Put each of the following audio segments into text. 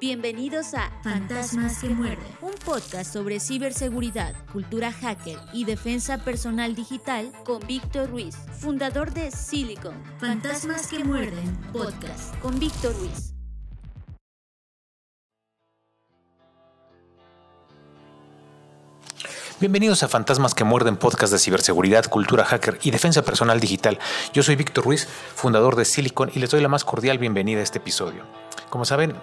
Bienvenidos a Fantasmas que muerden, un podcast sobre ciberseguridad, cultura hacker y defensa personal digital con Víctor Ruiz, fundador de Silicon. Fantasmas que muerden, podcast con Víctor Ruiz. Bienvenidos a Fantasmas que Muerden, podcast de ciberseguridad, cultura hacker y defensa personal digital. Yo soy Víctor Ruiz, fundador de Silicon, y les doy la más cordial bienvenida a este episodio. Como saben,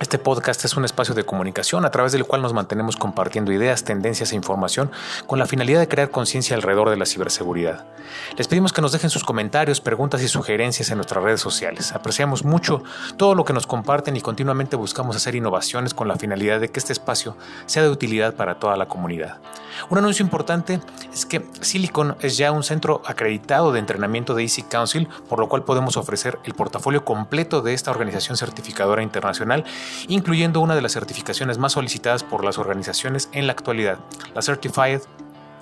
este podcast es un espacio de comunicación a través del cual nos mantenemos compartiendo ideas, tendencias e información con la finalidad de crear conciencia alrededor de la ciberseguridad. Les pedimos que nos dejen sus comentarios, preguntas y sugerencias en nuestras redes sociales. Apreciamos mucho todo lo que nos comparten y continuamente buscamos hacer innovaciones con la finalidad de que este espacio sea de utilidad para toda la comunidad. Un anuncio importante es que Silicon es ya un centro acreditado de entrenamiento de Easy Council, por lo cual podemos ofrecer el portafolio completo de esta organización certificadora internacional, incluyendo una de las certificaciones más solicitadas por las organizaciones en la actualidad, la Certified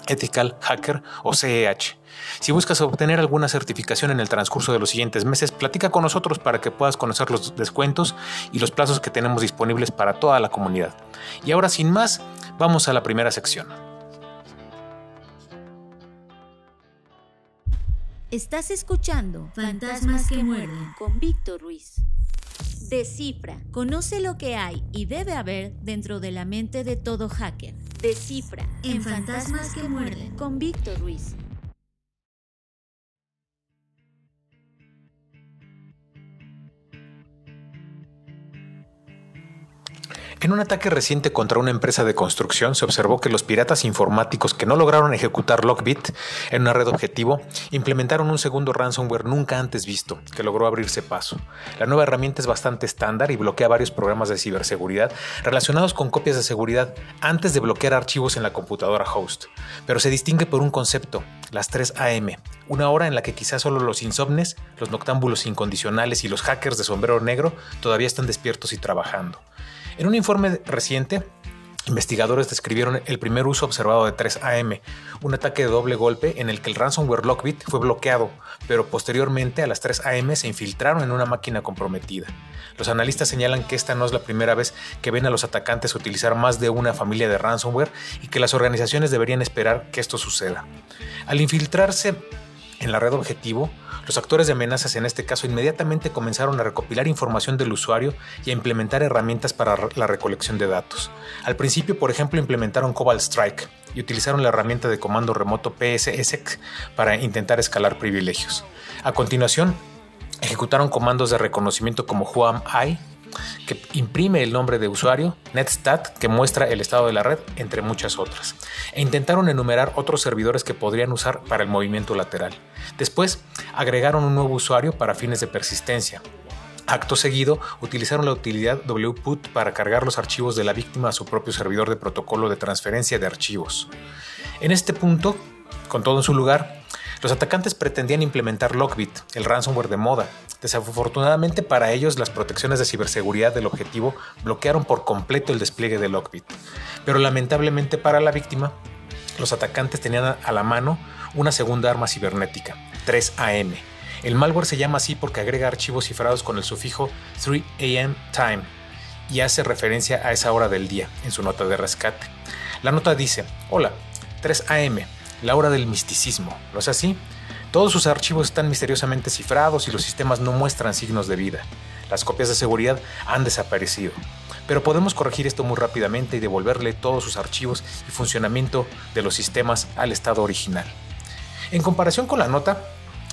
Ethical Hacker o CEH. Si buscas obtener alguna certificación en el transcurso de los siguientes meses, platica con nosotros para que puedas conocer los descuentos y los plazos que tenemos disponibles para toda la comunidad. Y ahora sin más, vamos a la primera sección. Estás escuchando Fantasmas que muerden con Víctor Ruiz. Descifra, conoce lo que hay y debe haber dentro de la mente de todo hacker. Descifra en Fantasmas que muerden con Víctor Ruiz. En un ataque reciente contra una empresa de construcción se observó que los piratas informáticos que no lograron ejecutar Lockbit en una red objetivo implementaron un segundo ransomware nunca antes visto, que logró abrirse paso. La nueva herramienta es bastante estándar y bloquea varios programas de ciberseguridad relacionados con copias de seguridad antes de bloquear archivos en la computadora host, pero se distingue por un concepto, las 3 AM, una hora en la que quizás solo los insomnes, los noctámbulos incondicionales y los hackers de sombrero negro todavía están despiertos y trabajando. En un informe reciente, Investigadores describieron el primer uso observado de 3AM, un ataque de doble golpe en el que el ransomware Lockbit fue bloqueado, pero posteriormente a las 3AM se infiltraron en una máquina comprometida. Los analistas señalan que esta no es la primera vez que ven a los atacantes utilizar más de una familia de ransomware y que las organizaciones deberían esperar que esto suceda. Al infiltrarse en la red objetivo, los actores de amenazas en este caso inmediatamente comenzaron a recopilar información del usuario y a implementar herramientas para la recolección de datos. Al principio, por ejemplo, implementaron Cobalt Strike y utilizaron la herramienta de comando remoto PSSX para intentar escalar privilegios. A continuación, ejecutaron comandos de reconocimiento como I que imprime el nombre de usuario, Netstat, que muestra el estado de la red, entre muchas otras, e intentaron enumerar otros servidores que podrían usar para el movimiento lateral. Después, agregaron un nuevo usuario para fines de persistencia. Acto seguido, utilizaron la utilidad wput para cargar los archivos de la víctima a su propio servidor de protocolo de transferencia de archivos. En este punto, con todo en su lugar, los atacantes pretendían implementar Lockbit, el ransomware de moda. Desafortunadamente para ellos, las protecciones de ciberseguridad del objetivo bloquearon por completo el despliegue de Lockbit. Pero lamentablemente para la víctima, los atacantes tenían a la mano una segunda arma cibernética, 3AM. El malware se llama así porque agrega archivos cifrados con el sufijo 3AM time y hace referencia a esa hora del día en su nota de rescate. La nota dice, hola, 3AM, la hora del misticismo. ¿No es así? Todos sus archivos están misteriosamente cifrados y los sistemas no muestran signos de vida. Las copias de seguridad han desaparecido. Pero podemos corregir esto muy rápidamente y devolverle todos sus archivos y funcionamiento de los sistemas al estado original. En comparación con la nota,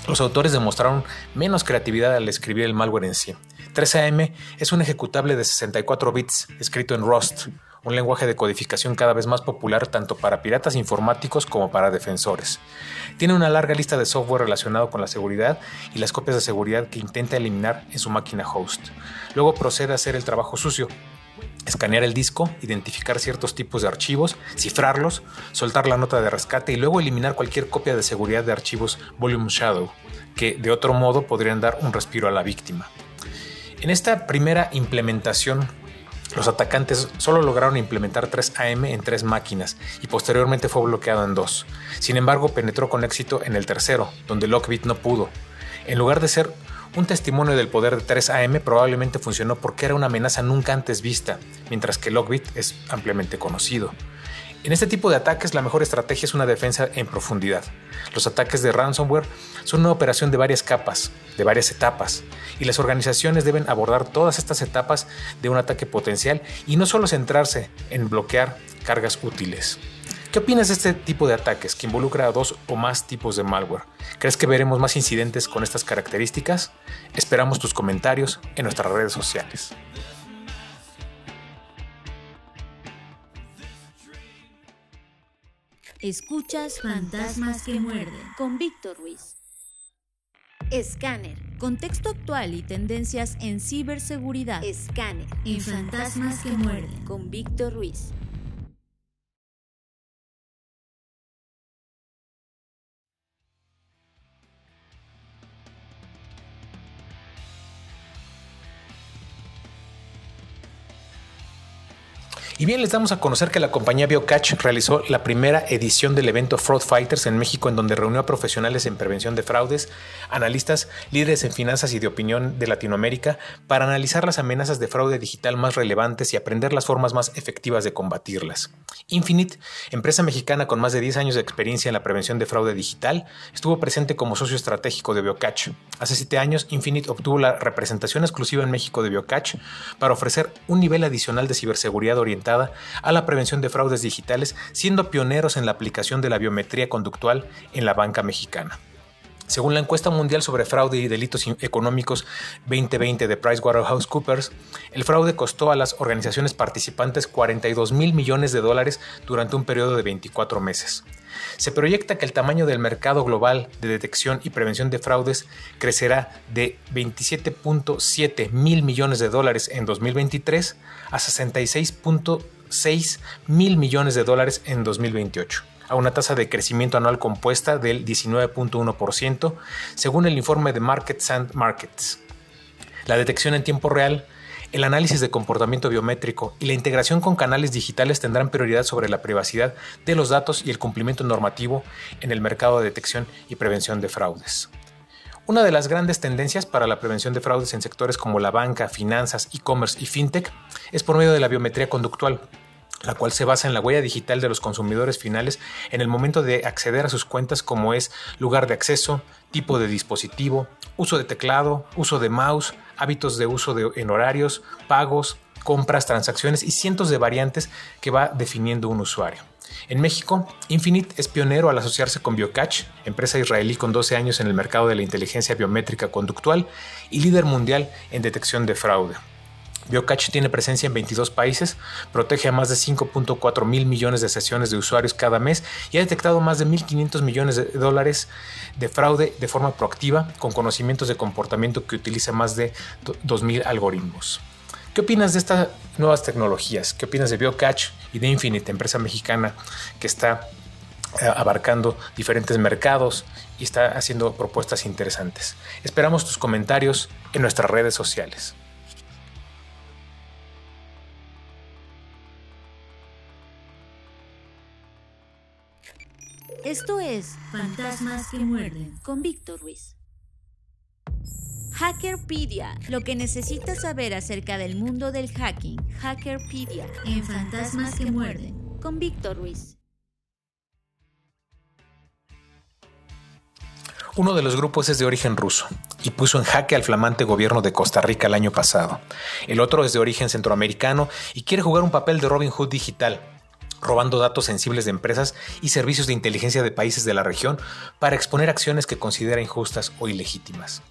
los autores demostraron menos creatividad al escribir el malware en sí. 3AM es un ejecutable de 64 bits escrito en Rust, un lenguaje de codificación cada vez más popular tanto para piratas informáticos como para defensores. Tiene una larga lista de software relacionado con la seguridad y las copias de seguridad que intenta eliminar en su máquina host. Luego procede a hacer el trabajo sucio, escanear el disco, identificar ciertos tipos de archivos, cifrarlos, soltar la nota de rescate y luego eliminar cualquier copia de seguridad de archivos Volume Shadow, que de otro modo podrían dar un respiro a la víctima. En esta primera implementación los atacantes solo lograron implementar 3 AM en tres máquinas y posteriormente fue bloqueado en dos. Sin embargo, penetró con éxito en el tercero, donde Lockbit no pudo. En lugar de ser Un testimonio del poder de 3AM probablemente funcionó porque era una amenaza nunca antes vista, mientras que Lockbit es ampliamente conocido. En este tipo de ataques la mejor estrategia es una defensa en profundidad. Los ataques de ransomware son una operación de varias capas, de varias etapas, y las organizaciones deben abordar todas estas etapas de un ataque potencial y no solo centrarse en bloquear cargas útiles. ¿Qué opinas de este tipo de ataques que involucra a dos o más tipos de malware? ¿Crees que veremos más incidentes con estas características? Esperamos tus comentarios en nuestras redes sociales. Escuchas Fantasmas que muerden con Víctor Ruiz. Escáner. Contexto actual y tendencias en ciberseguridad. Escáner. En Fantasmas que muerden con Víctor Ruiz. Y bien, les damos a conocer que la compañía BioCatch realizó la primera edición del evento Fraud Fighters en México, en donde reunió a profesionales en prevención de fraudes, analistas, líderes en finanzas y de opinión de Latinoamérica, para analizar las amenazas de fraude digital más relevantes y aprender las formas más efectivas de combatirlas. Infinite, empresa mexicana con más de 10 años de experiencia en la prevención de fraude digital, estuvo presente como socio estratégico de BioCatch. Hace 7 años, Infinite obtuvo la representación exclusiva en México de BioCatch para ofrecer un nivel adicional de ciberseguridad orientada a la prevención de fraudes digitales, siendo pioneros en la aplicación de la biometría conductual en la banca mexicana. Según la encuesta mundial sobre fraude y delitos económicos 2020 de PricewaterhouseCoopers, el fraude costó a las organizaciones participantes 42 mil millones de dólares durante un periodo de 24 meses. Se proyecta que el tamaño del mercado global de detección y prevención de fraudes crecerá de 27.7 mil millones de dólares en 2023 a 66.6 mil millones de dólares en 2028 a una tasa de crecimiento anual compuesta del 19.1%, según el informe de Markets and Markets. La detección en tiempo real el análisis de comportamiento biométrico y la integración con canales digitales tendrán prioridad sobre la privacidad de los datos y el cumplimiento normativo en el mercado de detección y prevención de fraudes. Una de las grandes tendencias para la prevención de fraudes en sectores como la banca, finanzas, e-commerce y fintech es por medio de la biometría conductual, la cual se basa en la huella digital de los consumidores finales en el momento de acceder a sus cuentas como es lugar de acceso, tipo de dispositivo, uso de teclado, uso de mouse, hábitos de uso en horarios, pagos, compras, transacciones y cientos de variantes que va definiendo un usuario. En México, Infinite es pionero al asociarse con BioCatch, empresa israelí con 12 años en el mercado de la inteligencia biométrica conductual y líder mundial en detección de fraude. BioCatch tiene presencia en 22 países, protege a más de 5.4 mil millones de sesiones de usuarios cada mes y ha detectado más de 1.500 millones de dólares de fraude de forma proactiva con conocimientos de comportamiento que utiliza más de 2.000 algoritmos. ¿Qué opinas de estas nuevas tecnologías? ¿Qué opinas de BioCatch y de Infinite, empresa mexicana que está eh, abarcando diferentes mercados y está haciendo propuestas interesantes? Esperamos tus comentarios en nuestras redes sociales. Esto es Fantasmas que muerden con Víctor Ruiz. Hackerpedia, lo que necesitas saber acerca del mundo del hacking. Hackerpedia en Fantasmas que muerden con Víctor Ruiz. Uno de los grupos es de origen ruso y puso en jaque al flamante gobierno de Costa Rica el año pasado. El otro es de origen centroamericano y quiere jugar un papel de Robin Hood digital, robando datos sensibles de empresas y servicios de inteligencia de países de la región para exponer acciones que considera injustas o ilegítimas.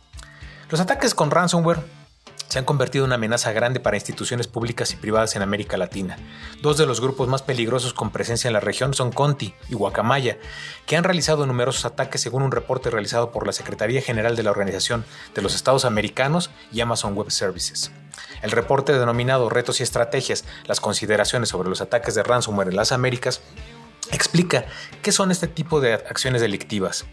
Los ataques con ransomware se han convertido en una amenaza grande para instituciones públicas y privadas en América Latina. Dos de los grupos más peligrosos con presencia en la región son Conti y Guacamaya, que han realizado numerosos ataques según un reporte realizado por la Secretaría General de la Organización de los Estados Americanos y Amazon Web Services. El reporte denominado Retos y Estrategias, las consideraciones sobre los ataques de ransomware en las Américas, explica qué son este tipo de acciones delictivas.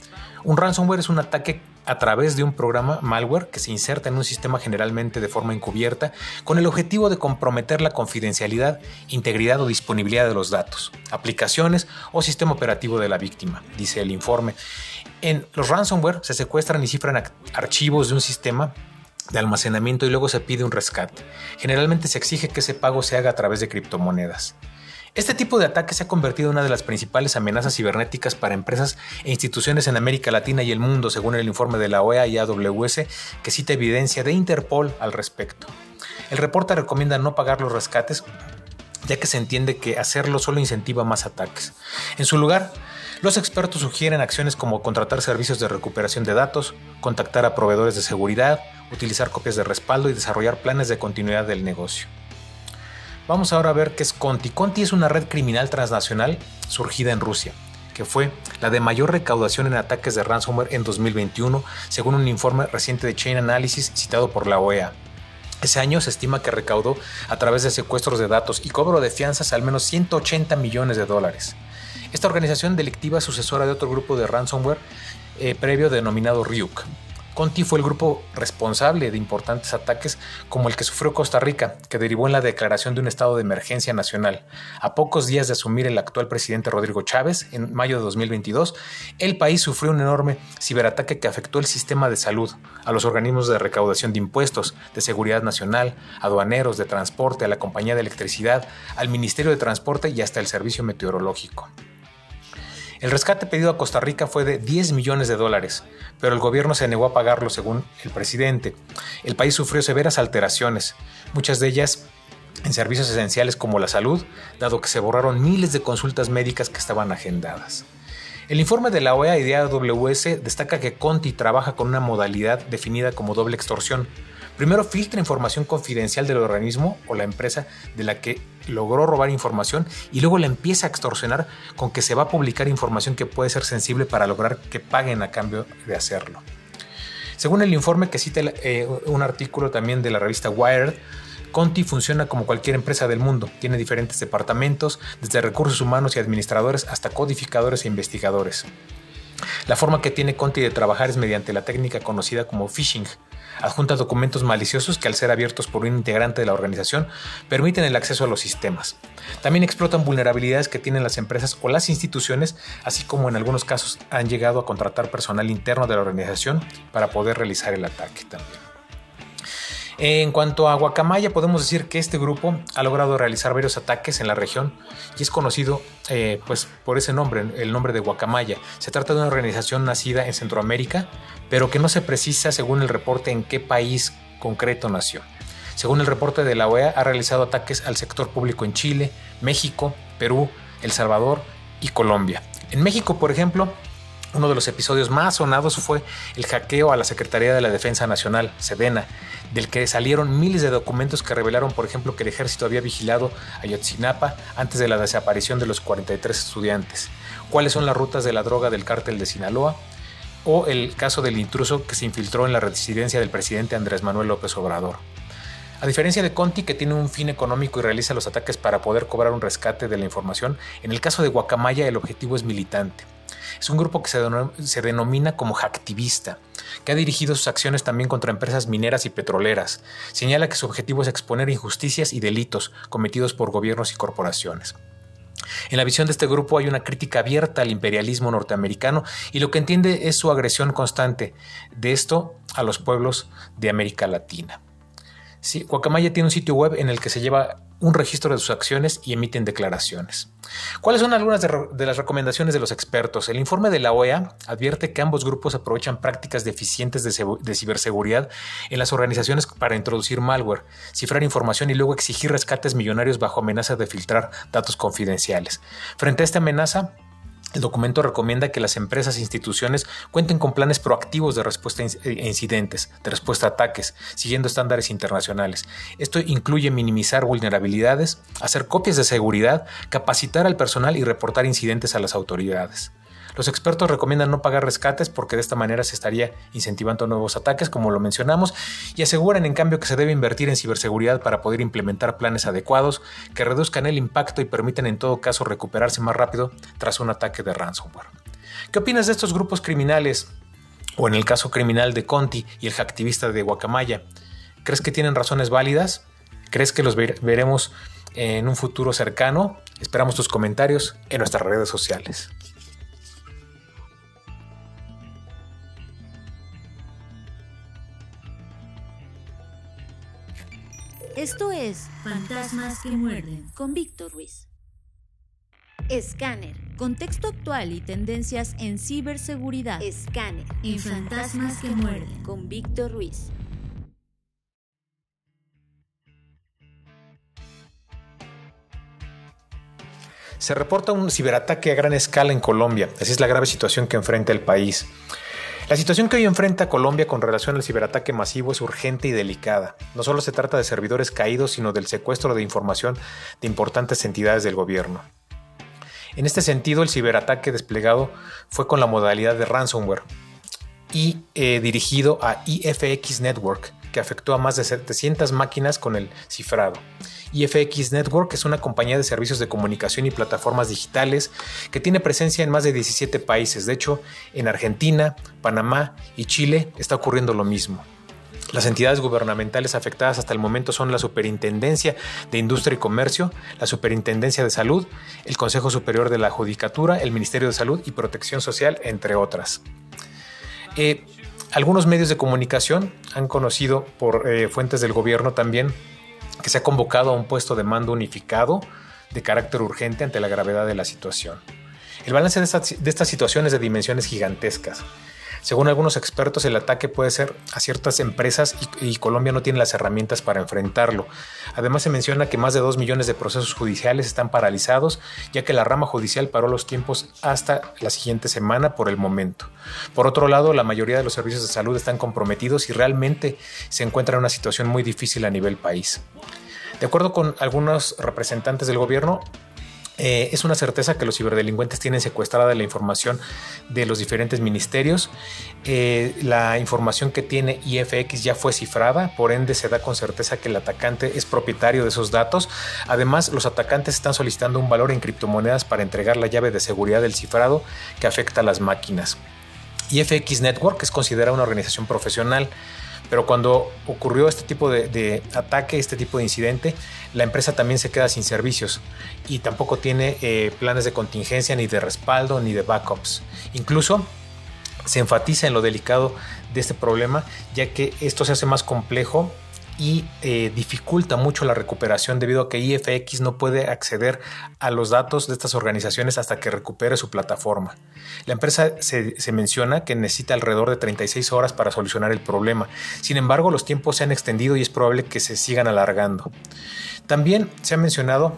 Un ransomware es un ataque a través de un programa malware que se inserta en un sistema generalmente de forma encubierta con el objetivo de comprometer la confidencialidad, integridad o disponibilidad de los datos, aplicaciones o sistema operativo de la víctima, dice el informe. En los ransomware se secuestran y cifran archivos de un sistema de almacenamiento y luego se pide un rescate. Generalmente se exige que ese pago se haga a través de criptomonedas. Este tipo de ataque se ha convertido en una de las principales amenazas cibernéticas para empresas e instituciones en América Latina y el mundo, según el informe de la OEA y AWS, que cita evidencia de Interpol al respecto. El reporte recomienda no pagar los rescates, ya que se entiende que hacerlo solo incentiva más ataques. En su lugar, los expertos sugieren acciones como contratar servicios de recuperación de datos, contactar a proveedores de seguridad, utilizar copias de respaldo y desarrollar planes de continuidad del negocio. Vamos ahora a ver qué es Conti. Conti es una red criminal transnacional surgida en Rusia, que fue la de mayor recaudación en ataques de ransomware en 2021, según un informe reciente de Chain Analysis citado por la OEA. Ese año se estima que recaudó a través de secuestros de datos y cobro de fianzas al menos 180 millones de dólares. Esta organización delictiva es sucesora de otro grupo de ransomware eh, previo denominado Ryuk. Conti fue el grupo responsable de importantes ataques como el que sufrió Costa Rica, que derivó en la declaración de un estado de emergencia nacional. A pocos días de asumir el actual presidente Rodrigo Chávez, en mayo de 2022, el país sufrió un enorme ciberataque que afectó el sistema de salud, a los organismos de recaudación de impuestos, de seguridad nacional, aduaneros, de transporte, a la compañía de electricidad, al Ministerio de Transporte y hasta el servicio meteorológico. El rescate pedido a Costa Rica fue de 10 millones de dólares, pero el gobierno se negó a pagarlo según el presidente. El país sufrió severas alteraciones, muchas de ellas en servicios esenciales como la salud, dado que se borraron miles de consultas médicas que estaban agendadas. El informe de la OEA y de AWS destaca que Conti trabaja con una modalidad definida como doble extorsión, Primero filtra información confidencial del organismo o la empresa de la que logró robar información y luego la empieza a extorsionar con que se va a publicar información que puede ser sensible para lograr que paguen a cambio de hacerlo. Según el informe que cita eh, un artículo también de la revista Wired, Conti funciona como cualquier empresa del mundo. Tiene diferentes departamentos, desde recursos humanos y administradores hasta codificadores e investigadores. La forma que tiene Conti de trabajar es mediante la técnica conocida como phishing, adjunta documentos maliciosos que al ser abiertos por un integrante de la organización permiten el acceso a los sistemas. También explotan vulnerabilidades que tienen las empresas o las instituciones, así como en algunos casos han llegado a contratar personal interno de la organización para poder realizar el ataque también. En cuanto a Guacamaya, podemos decir que este grupo ha logrado realizar varios ataques en la región y es conocido eh, pues, por ese nombre, el nombre de Guacamaya. Se trata de una organización nacida en Centroamérica, pero que no se precisa según el reporte en qué país concreto nació. Según el reporte de la OEA, ha realizado ataques al sector público en Chile, México, Perú, El Salvador y Colombia. En México, por ejemplo, uno de los episodios más sonados fue el hackeo a la Secretaría de la Defensa Nacional, Sedena, del que salieron miles de documentos que revelaron, por ejemplo, que el ejército había vigilado Ayotzinapa antes de la desaparición de los 43 estudiantes, cuáles son las rutas de la droga del cártel de Sinaloa, o el caso del intruso que se infiltró en la residencia del presidente Andrés Manuel López Obrador. A diferencia de Conti, que tiene un fin económico y realiza los ataques para poder cobrar un rescate de la información, en el caso de Guacamaya el objetivo es militante. Es un grupo que se, denomina como hacktivista, que ha dirigido sus acciones también contra empresas mineras y petroleras. Señala que su objetivo es exponer injusticias y delitos cometidos por gobiernos y corporaciones. En la visión de este grupo hay una crítica abierta al imperialismo norteamericano y lo que entiende es su agresión constante de esto a los pueblos de América Latina. Sí, Guacamaya tiene un sitio web en el que se lleva un registro de sus acciones y emiten declaraciones. ¿Cuáles son algunas de, las recomendaciones de los expertos? El informe de la OEA advierte que ambos grupos aprovechan prácticas deficientes de, ciberseguridad en las organizaciones para introducir malware, cifrar información y luego exigir rescates millonarios bajo amenaza de filtrar datos confidenciales. Frente a esta amenaza, el documento recomienda que las empresas e instituciones cuenten con planes proactivos de respuesta a eh, incidentes, de respuesta a ataques, siguiendo estándares internacionales. Esto incluye minimizar vulnerabilidades, hacer copias de seguridad, capacitar al personal y reportar incidentes a las autoridades. Los expertos recomiendan no pagar rescates porque de esta manera se estaría incentivando nuevos ataques, como lo mencionamos, y aseguran en cambio que se debe invertir en ciberseguridad para poder implementar planes adecuados que reduzcan el impacto y permitan en todo caso recuperarse más rápido tras un ataque de ransomware. ¿Qué opinas de estos grupos criminales? O en el caso criminal de Conti y el hacktivista de Guacamaya, ¿crees que tienen razones válidas? ¿Crees que los veremos en un futuro cercano? Esperamos tus comentarios en nuestras redes sociales. Esto es Fantasmas que muerden. con Víctor Ruiz. Escáner. Contexto actual y tendencias en ciberseguridad. Escáner. En Fantasmas que muerden. Con Víctor Ruiz. Se reporta un ciberataque a gran escala en Colombia. Así es la grave situación que enfrenta el país. La situación que hoy enfrenta Colombia con relación al ciberataque masivo es urgente y delicada. No solo se trata de servidores caídos, sino del secuestro de información de importantes entidades del gobierno. En este sentido, el ciberataque desplegado fue con la modalidad de ransomware y eh, dirigido a IFX Network, que afectó a más de 700 máquinas con el cifrado. IFX Network es una compañía de servicios de comunicación y plataformas digitales que tiene presencia en más de 17 países. De hecho, en Argentina, Panamá y Chile está ocurriendo lo mismo. Las entidades gubernamentales afectadas hasta el momento son la Superintendencia de Industria y Comercio, la Superintendencia de Salud, el Consejo Superior de la Judicatura, el Ministerio de Salud y Protección Social, entre otras. Eh, algunos medios de comunicación han conocido por eh, fuentes del gobierno también que se ha convocado a un puesto de mando unificado de carácter urgente ante la gravedad de la situación. El balance de, esta, de estas situaciones de dimensiones gigantescas. Según algunos expertos, el ataque puede ser a ciertas empresas y, Colombia no tiene las herramientas para enfrentarlo. Además, se menciona que más de 2 millones de procesos judiciales están paralizados, ya que la rama judicial paró los tiempos hasta la siguiente semana por el momento. Por otro lado, la mayoría de los servicios de salud están comprometidos y realmente se encuentran en una situación muy difícil a nivel país. De acuerdo con algunos representantes del gobierno, eh, es una certeza que los ciberdelincuentes tienen secuestrada la información de los diferentes ministerios. Eh, la información que tiene IFX ya fue cifrada, por ende se da con certeza que el atacante es propietario de esos datos. Además, los atacantes están solicitando un valor en criptomonedas para entregar la llave de seguridad del cifrado que afecta a las máquinas. IFX Network es considerada una organización profesional pero cuando ocurrió este tipo de, ataque, este tipo de incidente, la empresa también se queda sin servicios y tampoco tiene eh, planes de contingencia, ni de respaldo, ni de backups. Incluso se enfatiza en lo delicado de este problema, ya que esto se hace más complejo y eh, dificulta mucho la recuperación debido a que IFX no puede acceder a los datos de estas organizaciones hasta que recupere su plataforma. La empresa se, se, menciona que necesita alrededor de 36 horas para solucionar el problema. Sin embargo, los tiempos se han extendido y es probable que se sigan alargando. También se ha mencionado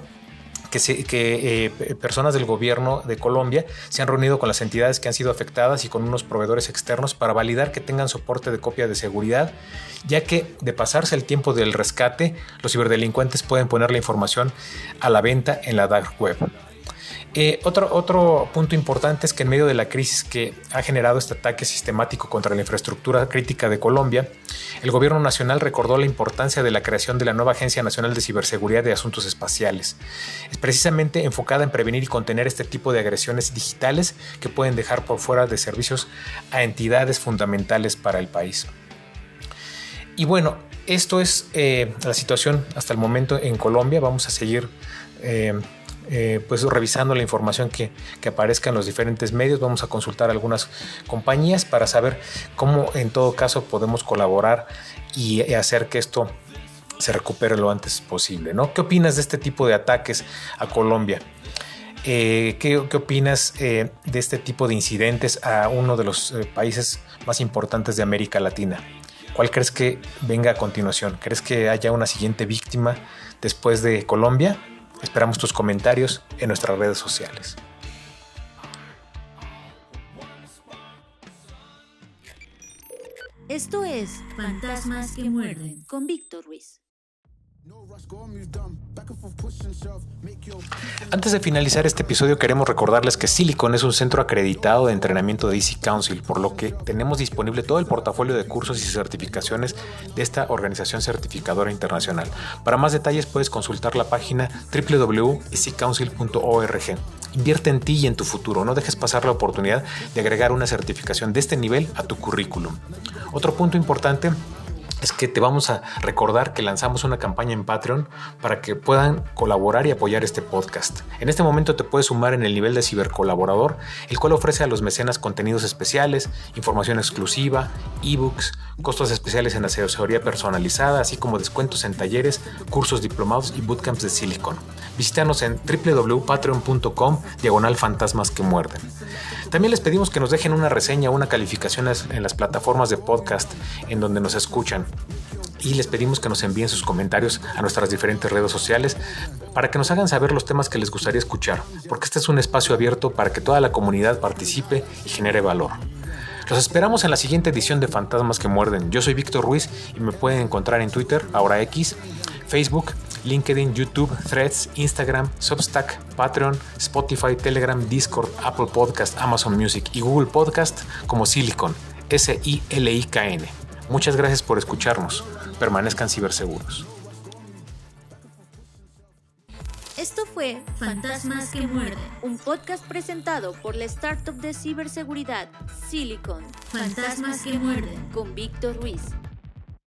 que, eh, personas del gobierno de Colombia se han reunido con las entidades que han sido afectadas y con unos proveedores externos para validar que tengan soporte de copia de seguridad, ya que de pasarse el tiempo del rescate, los ciberdelincuentes pueden poner la información a la venta en la dark web. Eh, otro, otro punto importante es que en medio de la crisis que ha generado este ataque sistemático contra la infraestructura crítica de Colombia, el gobierno nacional recordó la importancia de la creación de la nueva Agencia Nacional de Ciberseguridad y Asuntos Espaciales. Es precisamente enfocada en prevenir y contener este tipo de agresiones digitales que pueden dejar por fuera de servicios a entidades fundamentales para el país. Y bueno, esto es eh, la situación hasta el momento en Colombia. Vamos a seguir eh, eh, pues revisando la información que, que, aparezca en los diferentes medios. Vamos a consultar algunas compañías para saber cómo en todo caso podemos colaborar y hacer que esto se recupere lo antes posible. ¿no? ¿Qué opinas de este tipo de ataques a Colombia? Eh, ¿qué, ¿qué, opinas eh, de este tipo de incidentes a uno de los países más importantes de América Latina? ¿Cuál crees que venga a continuación? ¿Crees que haya una siguiente víctima después de Colombia? Esperamos tus comentarios en nuestras redes sociales. Esto es Fantasmas que muerden con Víctor Ruiz. Antes de finalizar este episodio queremos recordarles que Silicon es un centro acreditado de entrenamiento de Easy Council, por lo que tenemos disponible todo el portafolio de cursos y certificaciones de esta organización certificadora internacional. Para más detalles puedes consultar la página www.easycouncil.org. Invierte en ti y en tu futuro, no dejes pasar la oportunidad de agregar una certificación de este nivel a tu currículum. Otro punto importante es que te vamos a recordar que lanzamos una campaña en Patreon para que puedan colaborar y apoyar este podcast. En este momento te puedes sumar en el nivel de cibercolaborador, el cual ofrece a los mecenas contenidos especiales, información exclusiva, ebooks, costos especiales en asesoría personalizada, así como descuentos en talleres, cursos diplomados y bootcamps de Silicon. Visítanos en www.patreon.com diagonal fantasmas que muerden. También les pedimos que nos dejen una reseña una calificación en las plataformas de podcast en donde nos escuchan y les pedimos que nos envíen sus comentarios a nuestras diferentes redes sociales para que nos hagan saber los temas que les gustaría escuchar, porque este es un espacio abierto para que toda la comunidad participe y genere valor. Los esperamos en la siguiente edición de Fantasmas que Muerden. Yo soy Víctor Ruiz y me pueden encontrar en Twitter, ahora X, Facebook, LinkedIn, YouTube, Threads, Instagram, Substack, Patreon, Spotify, Telegram, Discord, Apple Podcast, Amazon Music y Google Podcast como Silicon, S-I-L-I-K-N. Muchas gracias por escucharnos. Permanezcan ciberseguros. Esto fue Fantasmas que muerden. un podcast presentado por la startup de ciberseguridad Silicon Fantasmas que muerden. con Víctor Ruiz.